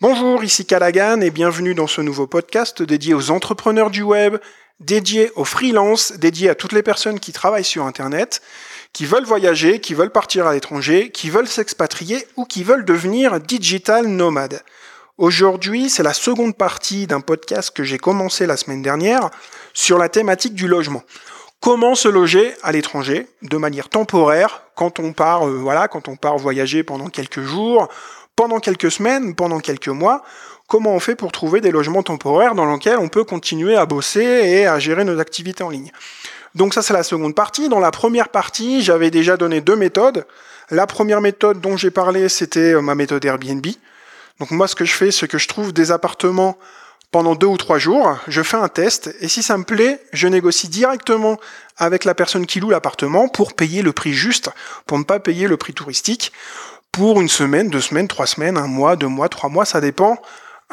Bonjour, ici Callaghan et bienvenue dans ce nouveau podcast dédié aux entrepreneurs du web, dédié aux freelances, dédié à toutes les personnes qui travaillent sur Internet, qui veulent voyager, qui veulent partir à l'étranger, qui veulent s'expatrier ou qui veulent devenir digital nomades. Aujourd'hui, c'est la seconde partie d'un podcast que j'ai commencé la semaine dernière sur la thématique du logement. Comment se loger à l'étranger de manière temporaire quand on part, euh, voilà, quand on part voyager pendant quelques jours, pendant quelques semaines, pendant quelques mois, comment on fait pour trouver des logements temporaires dans lesquels on peut continuer à bosser et à gérer nos activités en ligne. Donc ça c'est la seconde partie. Dans la première partie, j'avais déjà donné deux méthodes. La première méthode dont j'ai parlé, c'était euh, ma méthode Airbnb. Donc moi ce que je fais, c'est que je trouve des appartements pendant deux ou trois jours, je fais un test, et si ça me plaît, je négocie directement avec la personne qui loue l'appartement pour payer le prix juste, pour ne pas payer le prix touristique pour une semaine, deux semaines, trois semaines, un mois, deux mois, trois mois, ça dépend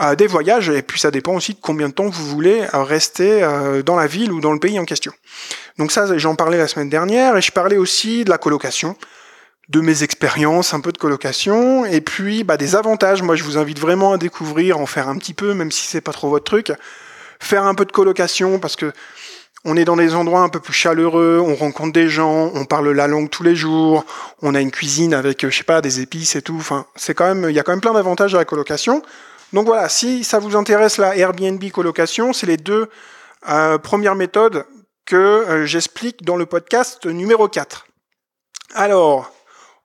euh, des voyages et puis ça dépend aussi de combien de temps vous voulez euh, rester euh, dans la ville ou dans le pays en question. Donc ça, j'en parlais la semaine dernière et je parlais aussi de la colocation, de mes expériences, un peu de colocation et puis bah, des avantages. Moi, je vous invite vraiment à découvrir, en faire un petit peu, même si c'est pas trop votre truc. Faire un peu de colocation parce que on est dans des endroits un peu plus chaleureux, on rencontre des gens, on parle la langue tous les jours, on a une cuisine avec, je sais pas, des épices et tout. C'est quand il y a quand même plein d'avantages à la colocation. Donc voilà, si ça vous intéresse la Airbnb colocation, c'est les deux euh, premières méthodes que euh, j'explique dans le podcast numéro 4. Alors,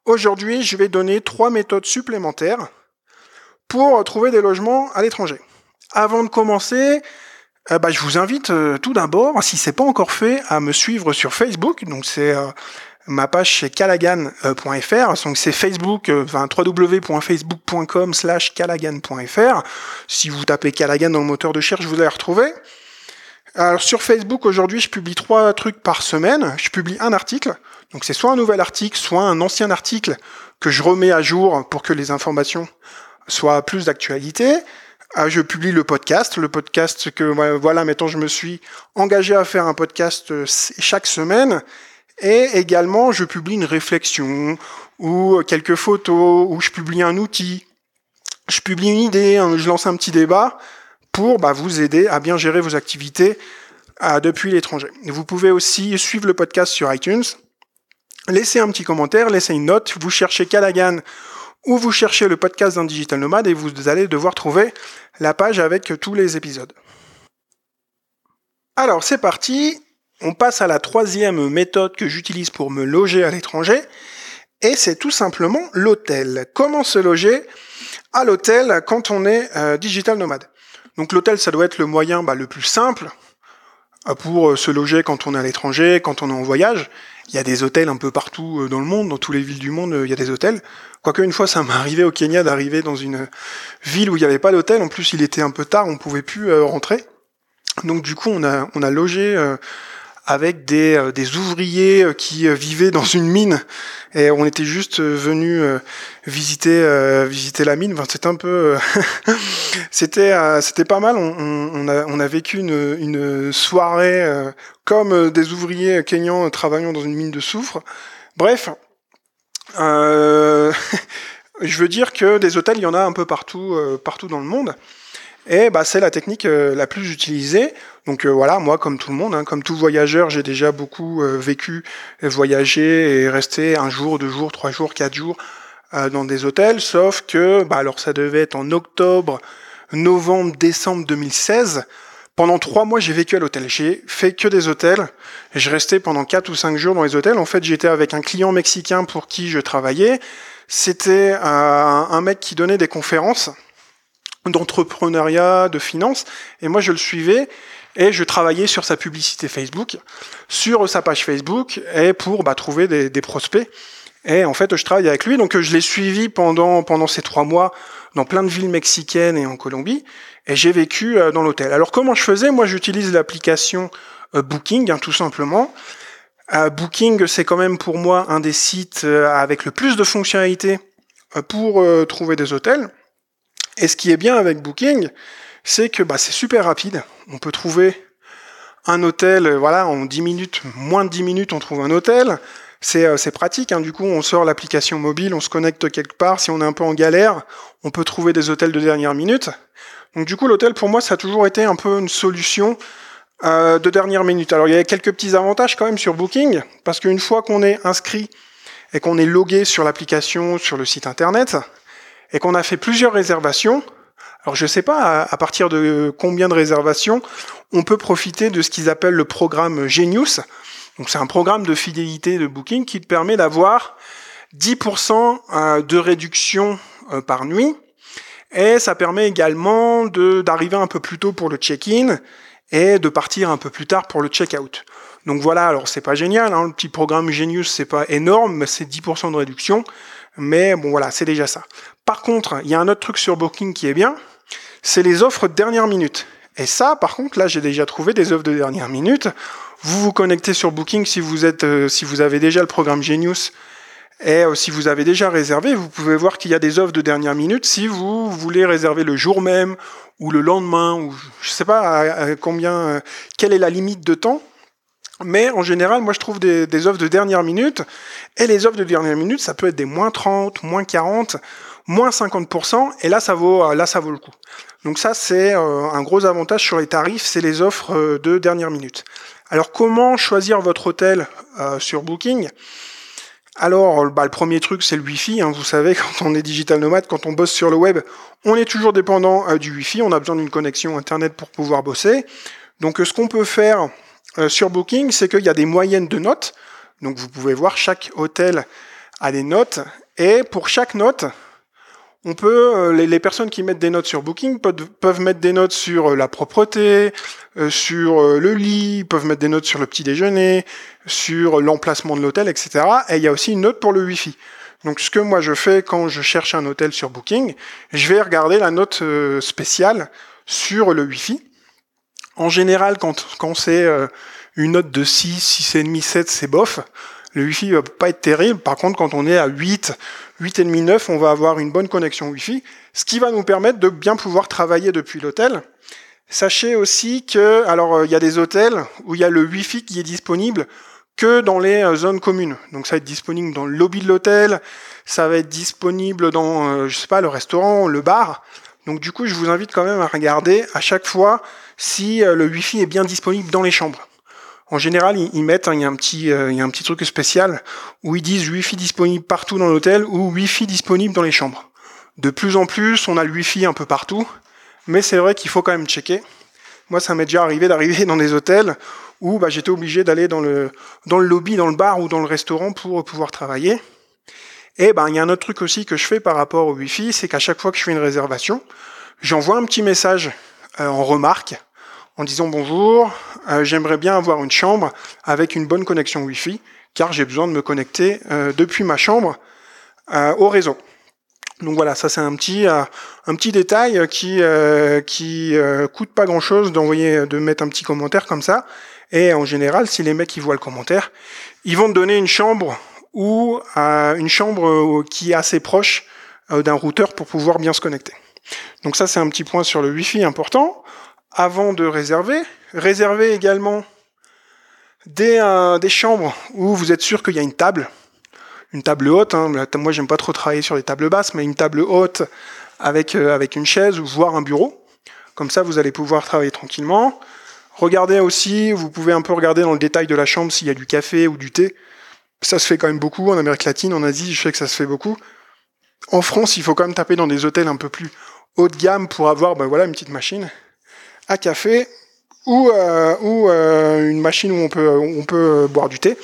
aujourd'hui, je vais donner trois méthodes supplémentaires pour trouver des logements à l'étranger. Avant de commencer, euh, bah, je vous invite euh, tout d'abord, si c'est pas encore fait, à me suivre sur Facebook. Donc c'est euh, ma page chez callaghan.fr. Donc c'est Facebook, enfin www.facebook.com slash callaghan.fr. Si vous tapez Callaghan dans le moteur de recherche, vous allez retrouver. Alors sur Facebook aujourd'hui, je publie trois trucs par semaine. Je publie un article. Donc c'est soit un nouvel article, soit un ancien article que je remets à jour pour que les informations soient plus d'actualité. Ah, je publie le podcast, le podcast que voilà, maintenant je me suis engagé à faire un podcast euh, chaque semaine. Et également, je publie une réflexion ou quelques photos, ou je publie un outil, je publie une idée, je lance un petit débat pour bah, vous aider à bien gérer vos activités euh, depuis l'étranger. Vous pouvez aussi suivre le podcast sur iTunes, laisser un petit commentaire, laisser une note, vous cherchez Callaghan ou vous cherchez le podcast d'un digital nomade et vous allez devoir trouver la page avec tous les épisodes. Alors c'est parti, on passe à la troisième méthode que j'utilise pour me loger à l'étranger, et c'est tout simplement l'hôtel. Comment se loger à l'hôtel quand on est euh, digital nomade? Donc l'hôtel, ça doit être le moyen bah, le plus simple pour euh, se loger quand on est à l'étranger, quand on est en voyage. Il y a des hôtels un peu partout dans le monde, dans toutes les villes du monde, il y a des hôtels. Quoique une fois, ça m'est arrivé au Kenya d'arriver dans une ville où il n'y avait pas d'hôtel. En plus, il était un peu tard, on pouvait plus euh, rentrer. Donc du coup, on a, on a logé euh, avec des, euh, des, ouvriers qui vivaient dans une mine et on était juste venus visiter visiter la mine. C'était un peu c'était c'était pas mal. On, a, on a vécu une, une soirée comme des ouvriers kenyans travaillant dans une mine de soufre. Bref, euh, je veux dire que des hôtels, il y en a un peu partout, euh, partout dans le monde. Et bah, c'est la technique euh, la plus utilisée. Donc voilà, moi, comme tout le monde, hein, comme tout voyageur, j'ai déjà beaucoup vécu, voyagé et resté un jour, deux jours, trois jours, quatre jours dans des hôtels. Sauf que, bah, alors ça devait être en octobre, novembre, décembre 2016. Pendant trois mois, j'ai vécu à l'hôtel. J'ai fait que des hôtels. Et je restais pendant quatre ou cinq jours dans les hôtels. En fait, j'étais avec un client mexicain pour qui je travaillais. C'était euh, un mec qui donnait des conférences d'entrepreneuriat, de finance. Et moi, je le suivais et je travaillais sur sa publicité Facebook, sur sa page Facebook, et pour bah, trouver des, des, prospects. Et en fait, je travaille avec lui, donc je l'ai suivi pendant pendant ces trois mois dans plein de villes mexicaines et en Colombie, et j'ai vécu euh, dans l'hôtel. Alors comment je faisais? Moi, j'utilise l'application euh, Booking, hein, tout simplement. Euh, Booking, c'est quand même pour moi un des sites avec le plus de fonctionnalités pour trouver des hôtels. Et ce qui est bien avec Booking, c'est que bah, c'est super rapide. On peut trouver un hôtel, voilà, en 10 minutes, moins de 10 minutes, on trouve un hôtel. C'est pratique, hein. du coup on sort l'application mobile, on se connecte quelque part, si on est un peu en galère, on peut trouver des hôtels de dernière minute. Donc du coup l'hôtel pour moi ça a toujours été un peu une solution de dernière minute. Alors il y a quelques petits avantages quand même sur Booking, parce qu'une fois qu'on est inscrit et qu'on est logué sur l'application, sur le site internet, et qu'on a fait plusieurs réservations, alors je ne sais pas à, partir de combien de réservations on peut profiter de ce qu'ils appellent le programme Genius. Donc c'est un programme de fidélité de Booking qui te permet d'avoir 10% euh, de réduction euh, par nuit. Et ça permet également d'arriver un peu plus tôt pour le check-in et de partir un peu plus tard pour le check-out. Donc voilà, alors c'est pas génial, hein, le petit programme Genius c'est pas énorme, c'est 10% de réduction, mais bon voilà, c'est déjà ça. Par contre, il y a un autre truc sur Booking qui est bien, c'est les offres de dernière minute. Et ça, par contre, là j'ai déjà trouvé des offres de dernière minute. Vous vous connectez sur Booking si vous euh, avez déjà le programme Genius et euh, si vous avez déjà réservé, vous pouvez voir qu'il y a des offres de dernière minute. Si vous voulez réserver le jour même ou le lendemain, ou je sais pas combien, euh, quelle est la limite de temps, mais en général, moi je trouve des, offres de dernière minute. Et les offres de dernière minute, ça peut être des moins 30, moins 40, moins 50%. Et là, ça vaut, là, ça vaut le coup. Donc ça, c'est euh, un gros avantage sur les tarifs, c'est les offres euh, de dernière minute. Alors comment choisir votre hôtel euh, sur Booking? Alors, bah, le premier truc, c'est le Wi-Fi. Hein. Vous savez, quand on est digital nomade, quand on bosse sur le web, on est toujours dépendant du Wi-Fi. On a besoin d'une connexion Internet pour pouvoir bosser. Donc, ce qu'on peut faire sur Booking, c'est qu'il y a des moyennes de notes. Donc vous pouvez voir, chaque hôtel a des notes. Et pour chaque note, on peut, euh, les, personnes qui mettent des notes sur Booking peuvent, mettre des notes sur euh, la propreté, sur le lit, peuvent mettre des notes sur le petit déjeuner, sur l'emplacement de l'hôtel, etc. Et il y a aussi une note pour le Wi-Fi. Donc ce que moi je fais quand je cherche un hôtel sur Booking, je vais regarder la note spéciale sur le Wi-Fi. En général, quand, quand c'est euh, une note de 6, 6,5, 7, c'est bof. Le Wi-Fi va pas être terrible. Par contre, quand on est à 8, 8,5, 9, on va avoir une bonne connexion Wi-Fi, ce qui va nous permettre de bien pouvoir travailler depuis l'hôtel. Sachez aussi que, alors, euh, il y a des hôtels où il y a le Wi-Fi qui est disponible que dans les euh, zones communes. Donc ça va être disponible dans le lobby de l'hôtel, ça va être disponible dans, je sais pas, le restaurant, le bar. Donc du coup, je vous invite quand même à regarder à chaque fois si euh, le Wi-Fi est bien disponible dans les chambres. En général, ils mettent, hein, il, y a un petit, euh, il y a un petit truc spécial où ils disent Wi-Fi disponible partout dans l'hôtel ou Wi-Fi disponible dans les chambres. De plus en plus, on a le Wi-Fi un peu partout, mais c'est vrai qu'il faut quand même checker. Moi, ça m'est déjà arrivé d'arriver dans des hôtels où bah, j'étais obligé d'aller dans le, dans le lobby, dans le bar ou dans le restaurant pour pouvoir travailler. Et ben, il y a un autre truc aussi que je fais par rapport au Wi-Fi, c'est qu'à chaque fois que je fais une réservation, j'envoie un petit message euh, en remarque en disant bonjour, euh, j'aimerais bien avoir une chambre avec une bonne connexion Wi-Fi, car j'ai besoin de me connecter euh, depuis ma chambre euh, au réseau. Donc voilà, ça c'est un petit un petit détail qui qui coûte pas grand chose d'envoyer de mettre un petit commentaire comme ça. Et en général, si les mecs ils voient le commentaire, ils vont te donner une chambre ou une chambre qui est assez proche d'un routeur pour pouvoir bien se connecter. Donc ça c'est un petit point sur le Wi-Fi important avant de réserver. Réservez également des, euh, des chambres où vous êtes sûr qu'il y a une table, une table haute. Hein. Moi, j'aime pas trop travailler sur les tables basses, mais une table haute avec, euh, avec une chaise ou voire un bureau. Comme ça, vous allez pouvoir travailler tranquillement. Regardez aussi, vous pouvez un peu regarder dans le détail de la chambre s'il y a du café ou du thé. Ça se fait quand même beaucoup en Amérique latine, en Asie, je sais que ça se fait beaucoup. En France, il faut quand même taper dans des hôtels un peu plus haut de gamme pour avoir ben voilà, une petite machine café ou, euh, euh, une machine où on peut, euh, boire du thé.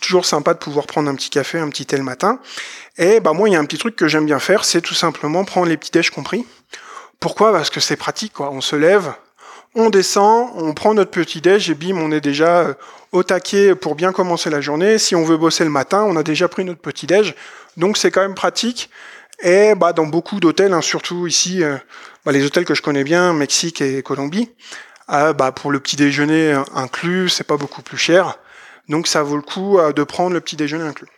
Toujours sympa de pouvoir prendre un petit café, un petit thé le matin. Et bah moi, il y a un petit truc que j'aime bien faire, c'est tout simplement prendre les petits déj compris. Pourquoi? Parce que c'est pratique, quoi. On se lève, on descend, on prend notre petit déj et bim, on est déjà au taquet pour bien commencer la journée. Si on veut bosser le matin, on a déjà pris notre petit déj. Donc c'est quand même pratique. Et bah, dans beaucoup d'hôtels, hein, surtout ici, bah, les hôtels que je connais bien, Mexique et Colombie, euh, bah, pour le petit déjeuner inclus, c'est pas beaucoup plus cher. Donc ça vaut le coup euh, de prendre le petit déjeuner inclus.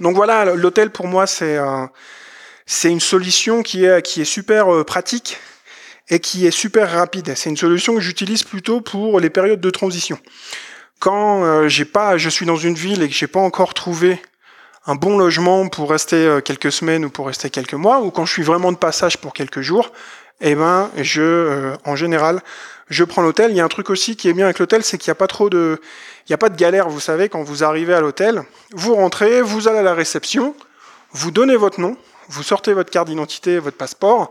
Donc voilà, l'hôtel pour moi c'est c'est une solution qui est qui est super pratique et qui est super rapide. C'est une solution que j'utilise plutôt pour les périodes de transition. Quand j'ai pas, je suis dans une ville et que j'ai pas encore trouvé un bon logement pour rester quelques semaines ou pour rester quelques mois, ou quand je suis vraiment de passage pour quelques jours, eh ben, je, en général, je prends l'hôtel. Il y a un truc aussi qui est bien avec l'hôtel, c'est qu'il n'y a pas trop de, il n'y a pas de galère. Vous savez, quand vous arrivez à l'hôtel, vous rentrez, vous allez à la réception, vous donnez votre nom, vous sortez votre carte d'identité, votre passeport,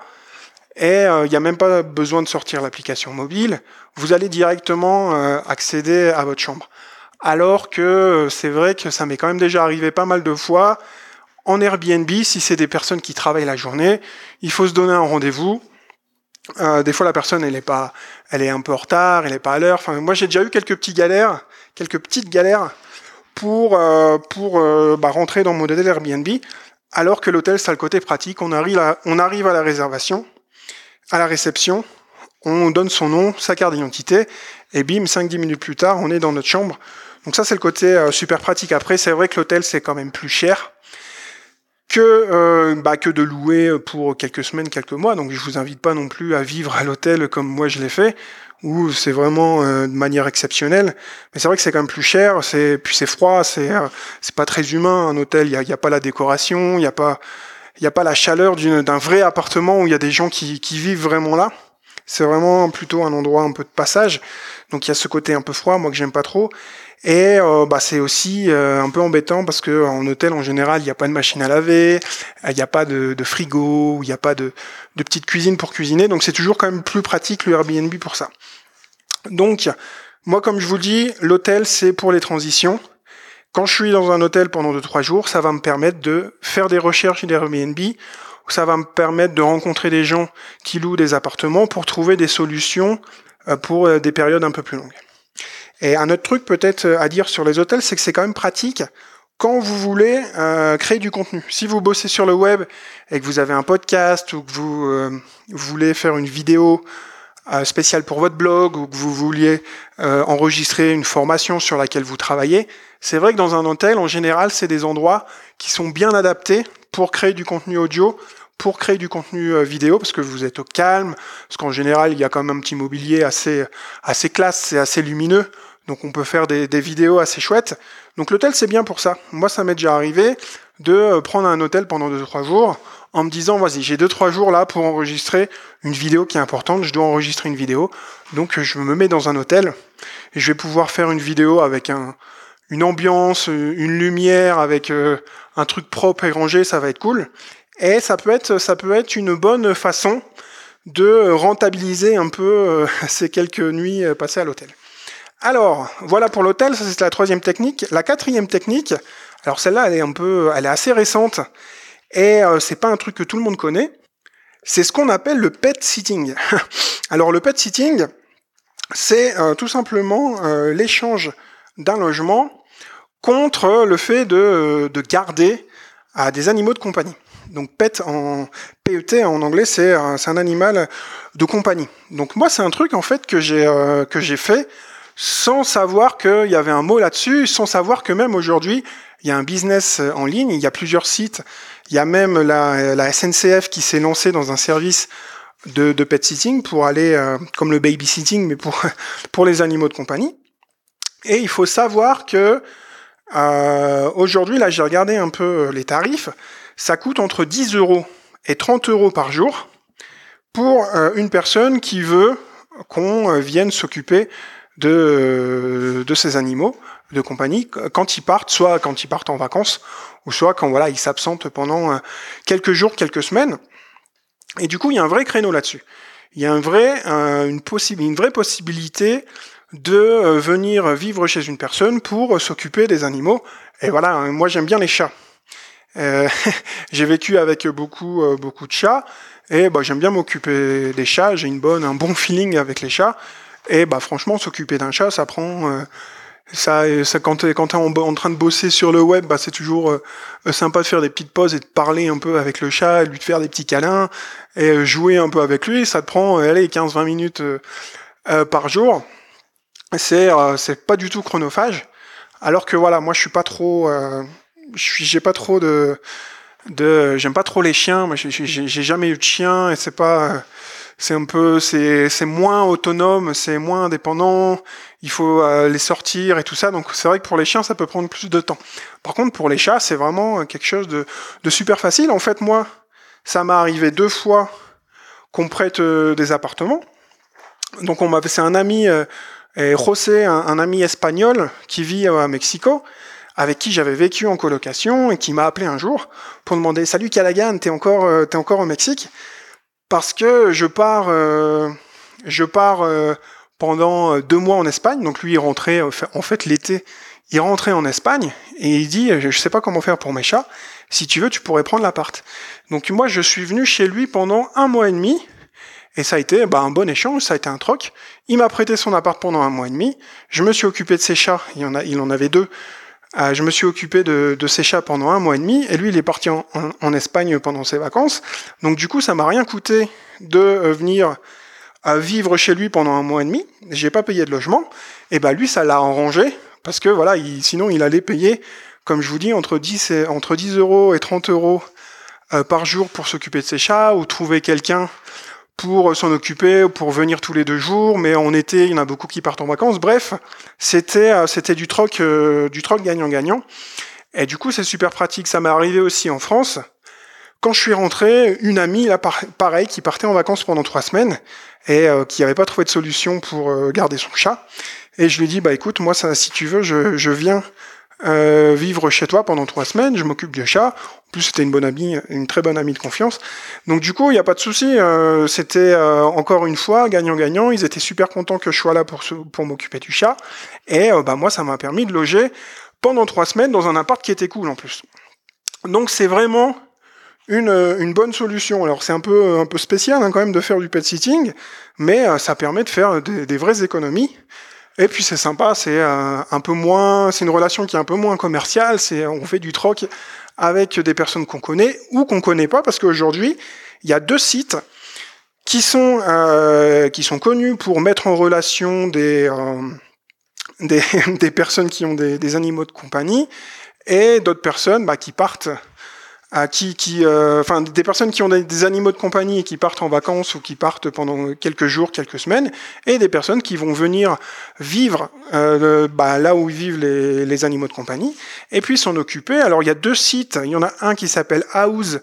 et euh, il n'y a même pas besoin de sortir l'application mobile. Vous allez directement euh, accéder à votre chambre. Alors que euh, c'est vrai que ça m'est quand même déjà arrivé pas mal de fois. En Airbnb, si c'est des personnes qui travaillent la journée, il faut se donner un rendez-vous. Euh, des fois, la personne, elle est pas, elle est un peu en retard, elle est pas à l'heure. Enfin, moi, j'ai déjà eu quelques petites galères, quelques petites galères pour euh, pour bah, rentrer dans mon hôtel Airbnb, alors que l'hôtel, ça a le côté pratique. On arrive, à, on arrive à la réservation, à la réception, on donne son nom, sa carte d'identité, et bim, 5-10 minutes plus tard, on est dans notre chambre. Donc ça, c'est le côté super pratique. Après, c'est vrai que l'hôtel, c'est quand même plus cher que, euh, bah, que de louer pour quelques semaines, quelques mois. Donc je vous invite pas non plus à vivre à l'hôtel comme moi je l'ai fait, où c'est vraiment euh, de manière exceptionnelle. Mais c'est vrai que c'est quand même plus cher, c'est puis c'est froid, c'est euh, c'est pas très humain un hôtel. Il y a, pas la décoration, il y a pas il y a pas la chaleur d'un vrai appartement où il y a des gens qui, qui vivent vraiment là. C'est vraiment plutôt un endroit un peu de passage. Donc il y a ce côté un peu froid, moi que j'aime pas trop. Et euh, bah, c'est aussi euh, un peu embêtant parce que en hôtel en général il n'y a pas de machine à laver, il n'y a pas de, de frigo, il n'y a pas de, petite cuisine pour cuisiner, donc c'est toujours quand même plus pratique le Airbnb pour ça. Donc moi comme je vous dis, l'hôtel c'est pour les transitions. Quand je suis dans un hôtel pendant 2-3 jours, ça va me permettre de faire des recherches d'Airbnb, ça va me permettre de rencontrer des gens qui louent des appartements pour trouver des solutions euh, pour des périodes un peu plus longues. Et un autre truc peut-être euh, à dire sur les hôtels, c'est que c'est quand même pratique quand vous voulez euh, créer du contenu. Si vous bossez sur le web et que vous avez un podcast ou que vous, euh, voulez faire une vidéo spéciale pour votre blog ou que vous vouliez enregistrer une formation sur laquelle vous travaillez, c'est vrai que dans un hôtel, en général, c'est des endroits qui sont bien adaptés pour créer du contenu audio, pour créer du contenu vidéo, parce que vous êtes au calme, parce qu'en général, il y a quand même un petit mobilier assez, assez classe, c'est assez lumineux. Donc on peut faire des, vidéos assez chouettes. Donc l'hôtel c'est bien pour ça. Moi ça m'est déjà arrivé de euh, prendre un hôtel pendant 2-3 jours en me disant vas-y j'ai 2-3 jours là pour enregistrer une vidéo qui est importante, je dois enregistrer une vidéo. Donc je me mets dans un hôtel et je vais pouvoir faire une vidéo avec un, une ambiance, une lumière, avec euh, un truc propre et rangé, ça va être cool. Et ça peut être, ça peut être une bonne façon de rentabiliser un peu euh, ces quelques nuits passées à l'hôtel. Alors, voilà pour l'hôtel, ça c'est la troisième technique. La quatrième technique, alors celle-là, elle est un peu, elle est assez récente et euh, c'est pas un truc que tout le monde connaît. C'est ce qu'on appelle le pet sitting. alors le pet sitting, c'est euh, tout simplement euh, l'échange d'un logement contre le fait de, de garder à des animaux de compagnie. Donc pet en PET en anglais, c'est un, un animal de compagnie. Donc moi, c'est un truc en fait que j'ai que j'ai fait sans savoir qu'il y avait un mot là-dessus, sans savoir que même aujourd'hui, il y a un business en ligne, il y a plusieurs sites, il y a même la, SNCF qui s'est lancée dans un service de, pet sitting pour aller, euh, comme le babysitting, mais pour, pour les animaux de compagnie. Et il faut savoir que euh, aujourd'hui, là j'ai regardé un peu les tarifs, ça coûte entre 10 euros et 30 euros par jour pour euh, une personne qui veut qu'on vienne s'occuper de, de ces animaux de compagnie quand ils partent, soit quand ils partent en vacances, ou soit quand voilà ils s'absentent pendant euh, quelques jours, quelques semaines. Et du coup, il y a un vrai créneau là-dessus. Il y a un vrai, une, une vraie possibilité de euh, venir vivre chez une personne pour s'occuper des animaux. Et voilà, hein, moi j'aime bien les chats. Euh, j'ai vécu avec beaucoup beaucoup de chats et bah, j'aime bien m'occuper des chats. J'ai une bonne un bon feeling avec les chats. Et bah franchement, s'occuper d'un chat, ça prend euh, ça, ça, quand tu es, quand en, en, train de bosser sur le web, bah, c'est toujours euh, sympa de faire des petites pauses et de parler un peu avec le chat, lui de faire des petits câlins et euh, jouer un peu avec lui. Ça te prend allez, 15-20 minutes par jour. C'est c'est pas du tout chronophage. Alors que voilà, moi je suis pas trop, j'ai pas trop de, de j'aime pas trop les chiens. Moi j'ai jamais eu de chien et c'est pas c'est un peu, c'est, moins autonome, c'est moins indépendant. Il faut euh, les sortir et tout ça. Donc c'est vrai que pour les chiens, ça peut prendre plus de temps. Par contre, pour les chats, c'est vraiment quelque chose de, de super facile. En fait, moi, ça m'est arrivé deux fois qu'on prête euh, des appartements. Donc on m'avait, c'est un ami, euh, José, un, ami espagnol qui vit à Mexico, avec qui j'avais vécu en colocation et qui m'a appelé un jour pour demander Salut Callaghan, t'es encore, euh, t'es encore au Mexique? Parce que je pars, euh, je pars euh, pendant deux mois en Espagne. Donc lui, il rentrait en fait l'été, il rentrait en Espagne et il dit Je sais pas comment faire pour mes chats. Si tu veux, tu pourrais prendre l'appart. Donc moi, je suis venu chez lui pendant un mois et demi. Et ça a été bah, un bon échange, ça a été un troc. Il m'a prêté son appart pendant un mois et demi. Je me suis occupé de ses chats. Il en avait deux. Euh, je me suis occupé de, de, ces chats pendant un mois et demi, et lui, il est parti en, en, Espagne pendant ses vacances. Donc du coup, ça m'a rien coûté de euh, venir à vivre chez lui pendant un mois et demi. J'ai pas payé de logement. Et ben lui, ça l'a arrangé parce que voilà, il, sinon il allait payer, comme je vous dis, entre 10 et, entre 10 euros et 30 euros euh, par jour pour s'occuper de ses chats ou trouver quelqu'un pour s'en occuper, pour venir tous les deux jours, mais en été, il y en a beaucoup qui partent en vacances. Bref, c'était euh, c'était du troc euh, du troc gagnant-gagnant. Et du coup, c'est super pratique. Ça m'est arrivé aussi en France. Quand je suis rentré, une amie, là, pareil, qui partait en vacances pendant trois semaines et euh, qui n'avait pas trouvé de solution pour garder son chat. Et je lui dis, bah écoute, moi, ça, si tu veux, je, je viens euh, vivre chez toi pendant trois semaines, je m'occupe du chat. En plus, c'était une bonne amie, une très bonne amie de confiance. Donc du coup, il n'y a pas de souci. Euh, c'était euh, encore une fois gagnant-gagnant. Ils étaient super contents que je sois là pour, pour m'occuper du chat. Et bah moi, ça m'a permis de loger pendant trois semaines dans un appart qui était cool en plus. Donc c'est vraiment une, une, bonne solution. Alors c'est un peu, un peu spécial hein, quand même de faire du pet sitting, mais ça permet de faire des, des vraies économies. Et puis c'est sympa, c'est euh, un peu moins, c'est une relation qui est un peu moins commerciale. C'est on fait du troc avec des personnes qu'on connaît ou qu'on connaît pas, parce qu'aujourd'hui il y a deux sites qui sont euh, qui sont connus pour mettre en relation des euh, des, des, personnes qui ont des, des, animaux de compagnie et d'autres personnes bah, qui partent qui, qui euh, enfin des personnes qui ont des, animaux de compagnie et qui partent en vacances ou qui partent pendant quelques jours, quelques semaines, et des personnes qui vont venir vivre euh, bah, là où vivent les, les, animaux de compagnie, et puis s'en occuper. Alors il y a deux sites, il y en a un qui s'appelle House,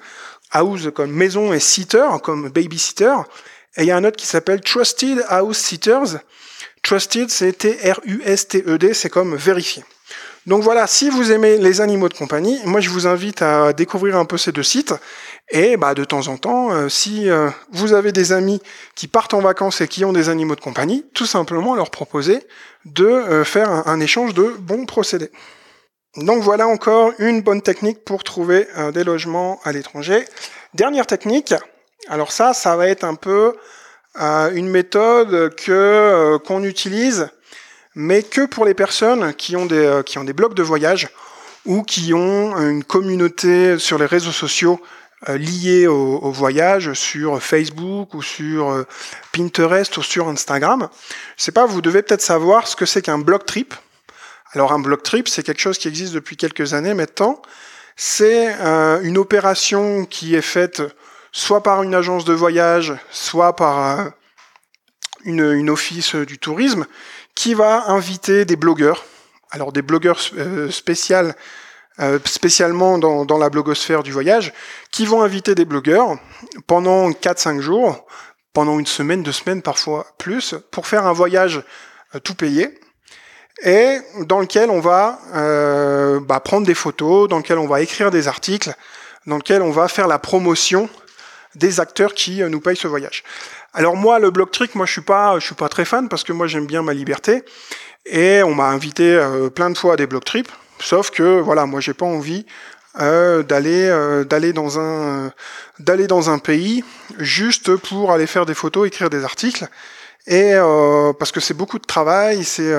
House comme maison et sitter, comme babysitter, et il y a un autre qui s'appelle Trusted House Sitters. Trusted, c'est T-R-U-S-T-E-D, c'est comme vérifier. Donc voilà, si vous aimez les animaux de compagnie, moi je vous invite à découvrir un peu ces deux sites. Et bah, de temps en temps, euh, si euh, vous avez des amis qui partent en vacances et qui ont des animaux de compagnie, tout simplement leur proposer de euh, faire un, un, échange de bons procédés. Donc voilà encore une bonne technique pour trouver des logements à l'étranger. Dernière technique, alors ça, ça va être un peu une méthode que qu'on utilise mais que pour les personnes qui ont des, euh, qui ont des blogs de voyage ou qui ont une communauté sur les réseaux sociaux euh, liés au, voyage sur Facebook ou sur euh, Pinterest ou sur Instagram. Je sais pas, vous devez peut-être savoir ce que c'est qu'un blog trip. Alors un blog trip, c'est quelque chose qui existe depuis quelques années maintenant. C'est une opération qui est faite soit par une agence de voyage, soit par une, une office du tourisme, qui va inviter des blogueurs, alors des blogueurs euh, spécial, euh, spécialement dans, la blogosphère du voyage, qui vont inviter des blogueurs pendant 4-5 jours, pendant une semaine, deux semaines, parfois plus, pour faire un voyage euh, tout payé, et dans lequel on va bah, prendre des photos, dans lequel on va écrire des articles, dans lequel on va faire la promotion des acteurs qui nous payent ce voyage. Alors moi, le blog trick, moi je suis pas, je suis pas très fan parce que moi j'aime bien ma liberté. Et on m'a invité euh, plein de fois à des blog trips, sauf que voilà, moi j'ai pas envie euh, d'aller euh, dans un pays juste pour aller faire des photos, écrire des articles. Et parce que c'est beaucoup de travail, c'est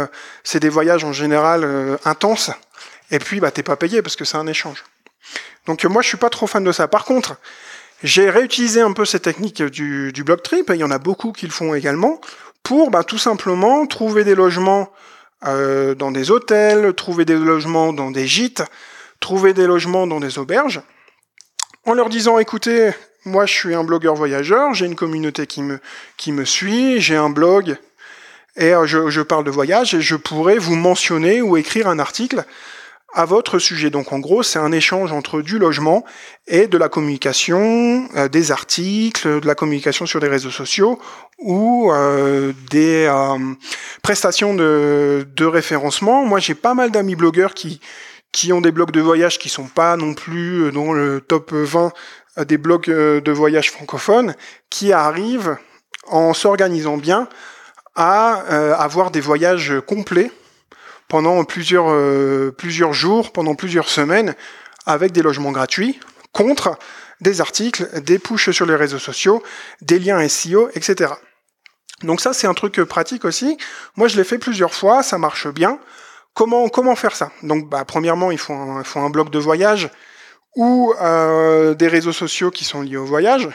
c'est des voyages en général intenses. Et puis bah t'es pas payé parce que c'est un échange. Donc moi je suis pas trop fan de ça. Par contre, j'ai réutilisé un peu ces techniques du, du block trip, et il y en a beaucoup qui le font également, pour bah, tout simplement trouver des logements euh, dans des hôtels, trouver des logements dans des gîtes, trouver des logements dans des auberges, en leur disant écoutez, moi je suis un blogueur voyageur, j'ai une communauté qui me, qui me suit, j'ai un blog et euh, je, je, parle de voyage et je pourrais vous mentionner ou écrire un article à votre sujet. Donc en gros, c'est un échange entre du logement et de la communication, euh, des articles, de la communication sur les réseaux sociaux ou euh, des euh, prestations de, de, référencement. Moi, j'ai pas mal d'amis blogueurs qui qui ont des blogs de voyage qui sont pas non plus dans le top 20 des blogs de voyage francophones, qui arrivent en s'organisant bien à avoir des voyages complets pendant plusieurs, euh, plusieurs jours, pendant plusieurs semaines, avec des logements gratuits, contre des articles, des pushes sur les réseaux sociaux, des liens SEO, etc. Donc ça, c'est un truc pratique aussi. Moi, je l'ai fait plusieurs fois, ça marche bien. Comment, comment faire ça? Donc, bah, premièrement, il faut, un, il faut un blog de voyage ou euh, des réseaux sociaux qui sont liés au voyage.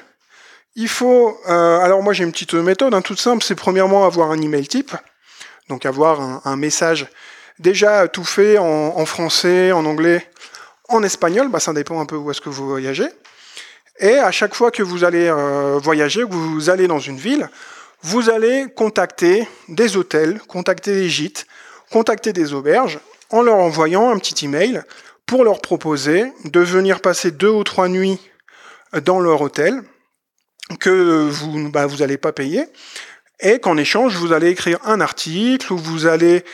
Il faut, euh, alors moi j'ai une petite méthode hein, toute simple, c'est premièrement avoir un email type, donc avoir un message déjà tout fait en, français, en anglais, en espagnol, bah, ça dépend un peu où est-ce que vous voyagez. Et à chaque fois que vous allez euh, voyager, que vous allez dans une ville, vous allez contacter des hôtels, contacter des gîtes, contacter des auberges, en leur envoyant un petit email pour leur proposer de venir passer deux ou trois nuits dans leur hôtel que vous n'allez bah, vous pas payer et qu'en échange vous allez écrire un article où vous allez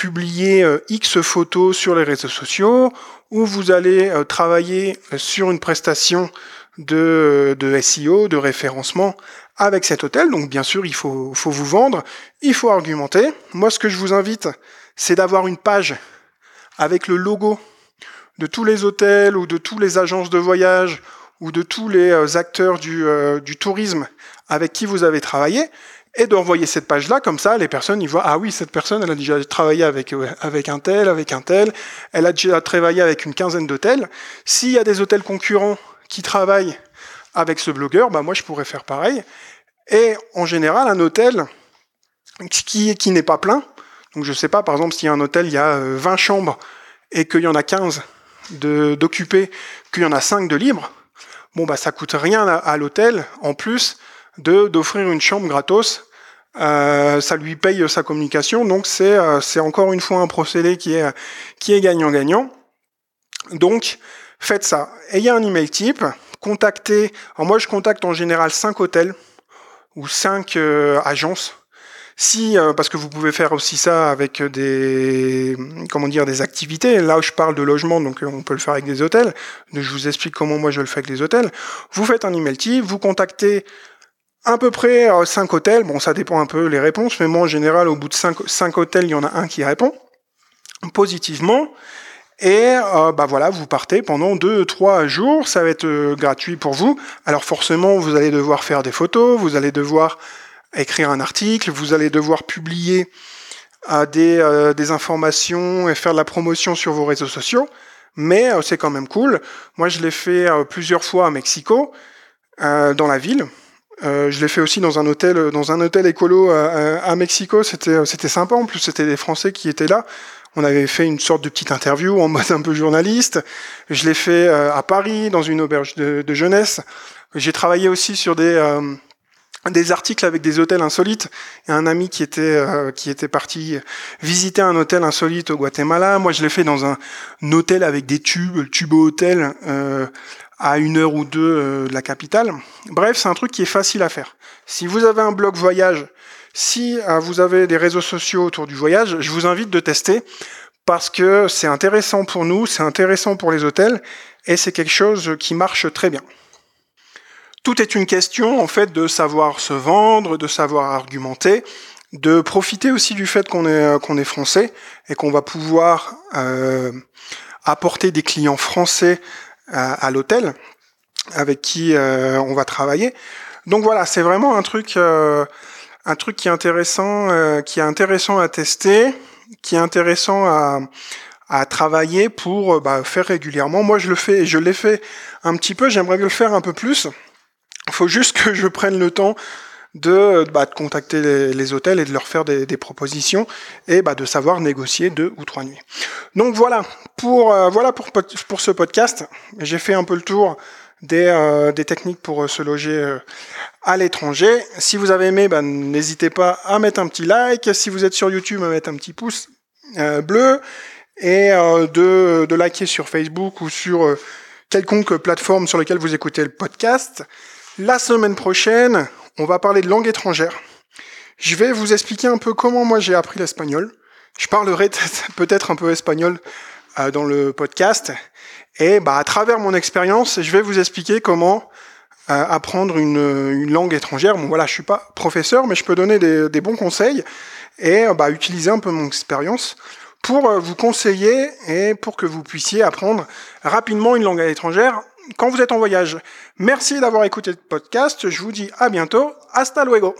publier euh, X photos sur les réseaux sociaux, ou vous allez euh, travailler euh, sur une prestation de, de SEO, de référencement avec cet hôtel. Donc bien sûr, il faut, faut vous vendre, il faut argumenter. Moi, ce que je vous invite, c'est d'avoir une page avec le logo de tous les hôtels ou de toutes les agences de voyage ou de tous les acteurs du, du tourisme avec qui vous avez travaillé et d'envoyer cette page-là, comme ça, les personnes, ils voient, ah oui, cette personne, elle a déjà travaillé avec, avec un tel, avec un tel, elle a déjà travaillé avec une quinzaine d'hôtels. S'il y a des hôtels concurrents qui travaillent avec ce blogueur, bah moi, je pourrais faire pareil. Et en général, un hôtel qui, qui n'est pas plein, donc je sais pas, par exemple, s'il y a un hôtel, il y a 20 euh, chambres et qu'il y en a 15 d'occupés, qu'il y en a 5 de libres, bon, bah ça coûte rien à l'hôtel, en plus, de d'offrir une chambre gratos. Euh, ça lui paye sa communication, donc c'est euh, c'est encore une fois un procédé qui est qui est gagnant-gagnant. Donc faites ça. Ayez un email type, contactez. Alors moi je contacte en général 5 hôtels ou 5 euh, agences. Si, parce que vous pouvez faire aussi ça avec des, comment dire, des activités. Là, où je parle de logement, donc on peut le faire avec des hôtels. Je vous explique comment moi je le fais avec les hôtels. Vous faites un email type, vous contactez à peu près 5 euh, hôtels, bon ça dépend un peu les réponses, mais moi en général au bout de 5, hôtels, il y en a un qui répond positivement. Et euh, bah voilà, vous partez pendant 2-3 jours, ça va être euh, gratuit pour vous. Alors forcément, vous allez devoir faire des photos, vous allez devoir écrire un article, vous allez devoir publier des, des, informations et faire de la promotion sur vos réseaux sociaux. Mais c'est quand même cool. Moi, je l'ai fait plusieurs fois à Mexico, dans la ville. Euh, je l'ai fait aussi dans un hôtel, dans un hôtel écolo à, à Mexico. C'était, c'était sympa. En plus, c'était des Français qui étaient là. On avait fait une sorte de petite interview en mode un peu journaliste. Je l'ai fait euh, à Paris, dans une auberge de, de jeunesse. J'ai travaillé aussi sur des euh, des articles avec des hôtels insolites. A un ami qui était qui était parti visiter un hôtel insolite au Guatemala. Moi, je l'ai fait dans un, hôtel avec des tubes, le tube hôtel à une heure ou deux euh, de la capitale. Bref, c'est un truc qui est facile à faire. Si vous avez un blog voyage, si euh, vous avez des réseaux sociaux autour du voyage, je vous invite de tester parce que c'est intéressant pour nous, c'est intéressant pour les hôtels et c'est quelque chose qui marche très bien. Tout est une question en fait de savoir se vendre, de savoir argumenter, de profiter aussi du fait qu'on est qu'on est français et qu'on va pouvoir euh, apporter des clients français à, l'hôtel avec qui euh, on va travailler. Donc voilà, c'est vraiment un truc, euh, un truc qui est intéressant, euh, qui est intéressant à tester, qui est intéressant à, à travailler pour bah, faire régulièrement. Moi, je le fais, je l'ai fait un petit peu. J'aimerais le faire un peu plus. Il faut juste que je prenne le temps de, bah, de contacter les, hôtels et de leur faire des, propositions et bah, de savoir négocier deux ou trois nuits. Donc voilà pour euh, voilà pour pour ce podcast. J'ai fait un peu le tour des, des techniques pour se loger à l'étranger. Si vous avez aimé, ben, n'hésitez pas à mettre un petit like. Si vous êtes sur YouTube, à mettre un petit pouce bleu et de, de liker sur Facebook ou sur quelconque plateforme sur laquelle vous écoutez le podcast. La semaine prochaine, on va parler de langue étrangère. Je vais vous expliquer un peu comment moi j'ai appris l'espagnol. Je parlerai peut-être un peu espagnol euh, dans le podcast. Et bah, à travers mon expérience, je vais vous expliquer comment euh, apprendre une, langue étrangère. Bon voilà, je suis pas professeur, mais je peux donner des, bons conseils et bah, utiliser un peu mon expérience pour euh, vous conseiller et pour que vous puissiez apprendre rapidement une langue étrangère quand vous êtes en voyage. Merci d'avoir écouté le podcast. Je vous dis à bientôt. Hasta luego.